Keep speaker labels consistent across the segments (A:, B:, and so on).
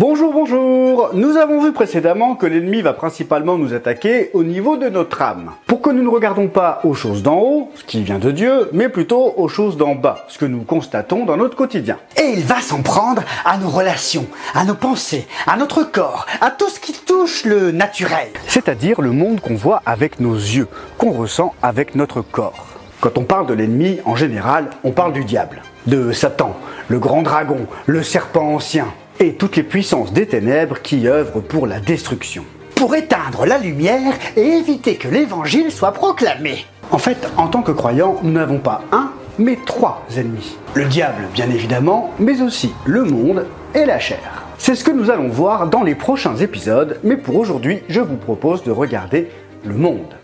A: Bonjour, bonjour Nous avons vu précédemment que l'ennemi va principalement nous attaquer au niveau de notre âme. Pour que nous ne regardons pas aux choses d'en haut, ce qui vient de Dieu, mais plutôt aux choses d'en bas, ce que nous constatons dans notre quotidien.
B: Et il va s'en prendre à nos relations, à nos pensées, à notre corps, à tout ce qui touche le naturel.
A: C'est-à-dire le monde qu'on voit avec nos yeux, qu'on ressent avec notre corps. Quand on parle de l'ennemi, en général, on parle du diable, de Satan, le grand dragon, le serpent ancien, et toutes les puissances des ténèbres qui œuvrent pour la destruction.
B: Pour éteindre la lumière et éviter que l'évangile soit proclamé.
A: En fait, en tant que croyants, nous n'avons pas un, mais trois ennemis. Le diable, bien évidemment, mais aussi le monde et la chair. C'est ce que nous allons voir dans les prochains épisodes, mais pour aujourd'hui, je vous propose de regarder le monde.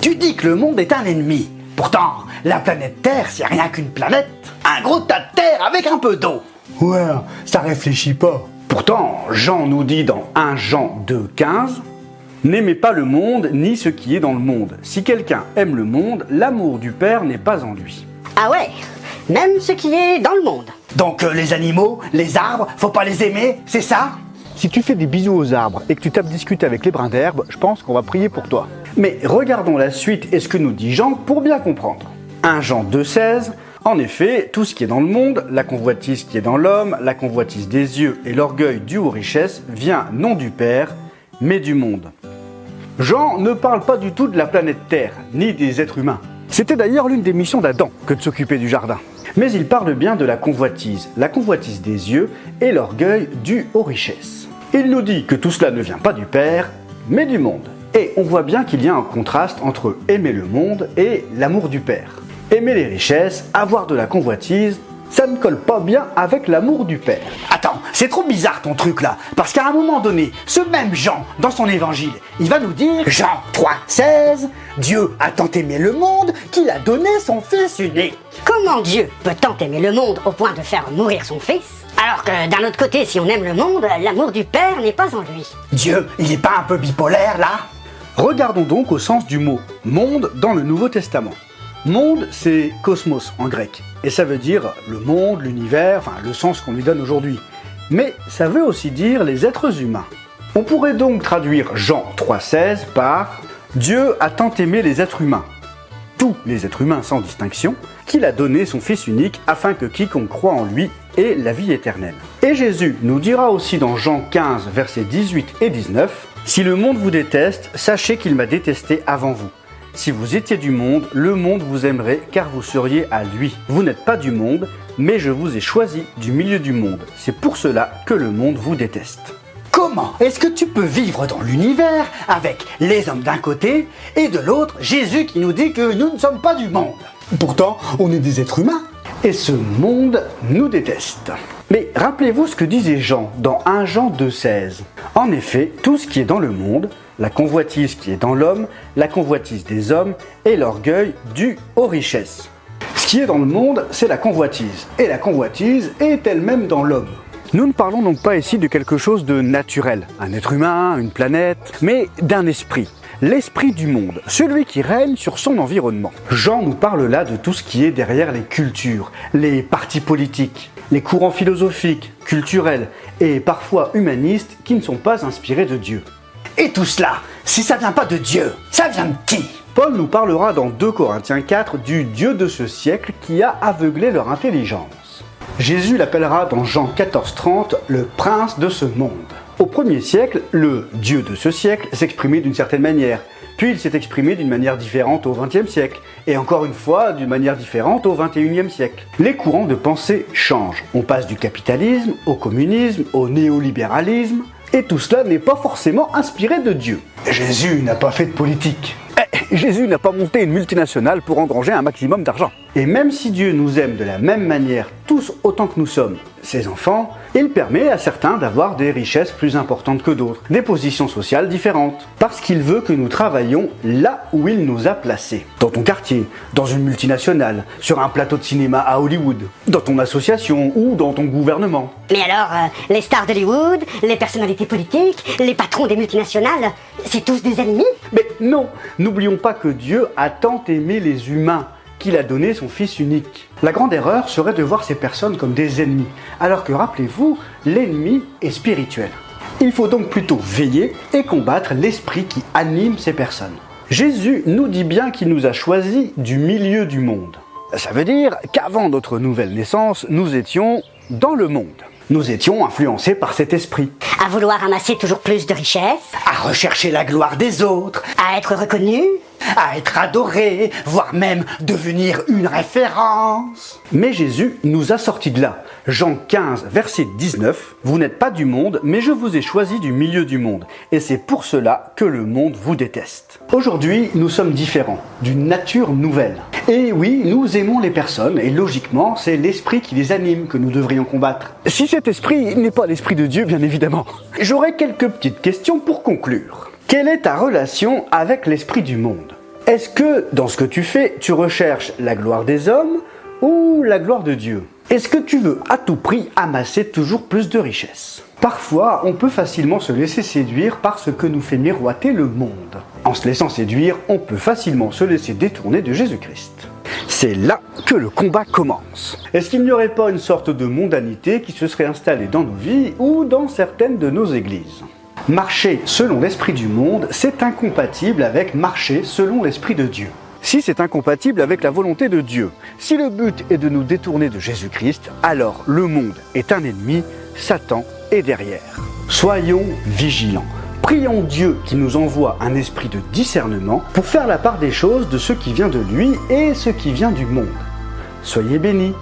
B: Tu dis que le monde est un ennemi. Pourtant, la planète Terre, c'est rien qu'une planète. Un gros tas de terre avec un peu d'eau.
A: Ouais, ça réfléchit pas. Pourtant, Jean nous dit dans 1 Jean 2,15 N'aimez pas le monde ni ce qui est dans le monde. Si quelqu'un aime le monde, l'amour du Père n'est pas en lui.
C: Ah ouais Même ce qui est dans le monde.
B: Donc euh, les animaux, les arbres, faut pas les aimer, c'est ça?
A: Si tu fais des bisous aux arbres et que tu tapes discuter avec les brins d'herbe, je pense qu'on va prier pour toi. Mais regardons la suite et ce que nous dit Jean pour bien comprendre. 1 Jean 2,16 en effet, tout ce qui est dans le monde, la convoitise qui est dans l'homme, la convoitise des yeux et l'orgueil dû aux richesses, vient non du Père, mais du monde. Jean ne parle pas du tout de la planète Terre, ni des êtres humains. C'était d'ailleurs l'une des missions d'Adam que de s'occuper du jardin. Mais il parle bien de la convoitise, la convoitise des yeux et l'orgueil dû aux richesses. Il nous dit que tout cela ne vient pas du Père, mais du monde. Et on voit bien qu'il y a un contraste entre aimer le monde et l'amour du Père. Aimer les richesses, avoir de la convoitise, ça ne colle pas bien avec l'amour du Père.
B: Attends, c'est trop bizarre ton truc là. Parce qu'à un moment donné, ce même Jean, dans son évangile, il va nous dire Jean 3, 16, Dieu a tant aimé le monde qu'il a donné son Fils unique.
C: Comment Dieu peut tant aimer le monde au point de faire mourir son fils? Alors que d'un autre côté, si on aime le monde, l'amour du Père n'est pas en lui.
B: Dieu, il n'est pas un peu bipolaire là?
A: Regardons donc au sens du mot monde dans le Nouveau Testament. Monde, c'est cosmos en grec, et ça veut dire le monde, l'univers, enfin le sens qu'on lui donne aujourd'hui. Mais ça veut aussi dire les êtres humains. On pourrait donc traduire Jean 3,16 par Dieu a tant aimé les êtres humains, tous les êtres humains sans distinction, qu'il a donné son Fils unique afin que quiconque croit en lui ait la vie éternelle. Et Jésus nous dira aussi dans Jean 15, versets 18 et 19, Si le monde vous déteste, sachez qu'il m'a détesté avant vous. Si vous étiez du monde, le monde vous aimerait car vous seriez à lui. Vous n'êtes pas du monde, mais je vous ai choisi du milieu du monde. C'est pour cela que le monde vous déteste.
B: Comment est-ce que tu peux vivre dans l'univers avec les hommes d'un côté et de l'autre Jésus qui nous dit que nous ne sommes pas du monde? Pourtant, on est des êtres humains.
A: Et ce monde nous déteste. Mais rappelez-vous ce que disait Jean dans 1 Jean 2,16. En effet, tout ce qui est dans le monde, la convoitise qui est dans l'homme, la convoitise des hommes et l'orgueil dû aux richesses. Ce qui est dans le monde, c'est la convoitise. Et la convoitise est elle-même dans l'homme. Nous ne parlons donc pas ici de quelque chose de naturel, un être humain, une planète, mais d'un esprit. L'esprit du monde, celui qui règne sur son environnement. Jean nous parle là de tout ce qui est derrière les cultures, les partis politiques, les courants philosophiques, culturels et parfois humanistes qui ne sont pas inspirés de Dieu.
B: Et tout cela, si ça vient pas de Dieu, ça vient de qui?
A: Paul nous parlera dans 2 Corinthiens 4 du Dieu de ce siècle qui a aveuglé leur intelligence. Jésus l'appellera dans Jean 14:30 le prince de ce monde. Au premier siècle, le Dieu de ce siècle s'exprimait d'une certaine manière, puis il s'est exprimé d'une manière différente au XXe siècle, et encore une fois d'une manière différente au XXIe siècle. Les courants de pensée changent. On passe du capitalisme au communisme, au néolibéralisme, et tout cela n'est pas forcément inspiré de Dieu.
B: Jésus n'a pas fait de politique.
A: Jésus n'a pas monté une multinationale pour engranger un maximum d'argent. Et même si Dieu nous aime de la même manière, tous autant que nous sommes ses enfants, il permet à certains d'avoir des richesses plus importantes que d'autres, des positions sociales différentes, parce qu'il veut que nous travaillions là où il nous a placés. Dans ton quartier, dans une multinationale, sur un plateau de cinéma à Hollywood, dans ton association ou dans ton gouvernement.
C: Mais alors, euh, les stars d'Hollywood, les personnalités politiques, les patrons des multinationales, c'est tous des ennemis?
A: Mais non, n'oublions pas que Dieu a tant aimé les humains qu'il a donné son Fils unique. La grande erreur serait de voir ces personnes comme des ennemis, alors que rappelez-vous, l'ennemi est spirituel. Il faut donc plutôt veiller et combattre l'esprit qui anime ces personnes. Jésus nous dit bien qu'il nous a choisis du milieu du monde. Ça veut dire qu'avant notre nouvelle naissance, nous étions dans le monde. Nous étions influencés par cet esprit.
C: À vouloir amasser toujours plus de richesses,
B: À rechercher la gloire des autres,
C: à être reconnu,
B: à être adoré, voire même devenir une référence.
A: Mais Jésus nous a sortis de là. Jean 15, verset 19, Vous n'êtes pas du monde, mais je vous ai choisi du milieu du monde, et c'est pour cela que le monde vous déteste. Aujourd'hui, nous sommes différents, d'une nature nouvelle. Et oui, nous aimons les personnes, et logiquement, c'est l'esprit qui les anime que nous devrions combattre. Si cet esprit n'est pas l'esprit de Dieu, bien évidemment. J'aurais quelques petites questions pour conclure. Quelle est ta relation avec l'esprit du monde? Est-ce que, dans ce que tu fais, tu recherches la gloire des hommes ou la gloire de Dieu? Est-ce que tu veux à tout prix amasser toujours plus de richesses? Parfois, on peut facilement se laisser séduire par ce que nous fait miroiter le monde. En se laissant séduire, on peut facilement se laisser détourner de Jésus-Christ. C'est là que le combat commence. Est-ce qu'il n'y aurait pas une sorte de mondanité qui se serait installée dans nos vies ou dans certaines de nos églises? Marcher selon l'esprit du monde, c'est incompatible avec marcher selon l'esprit de Dieu. Si c'est incompatible avec la volonté de Dieu, si le but est de nous détourner de Jésus-Christ, alors le monde est un ennemi, Satan est derrière. Soyons vigilants. Prions Dieu qui nous envoie un esprit de discernement pour faire la part des choses de ce qui vient de lui et ce qui vient du monde. Soyez bénis.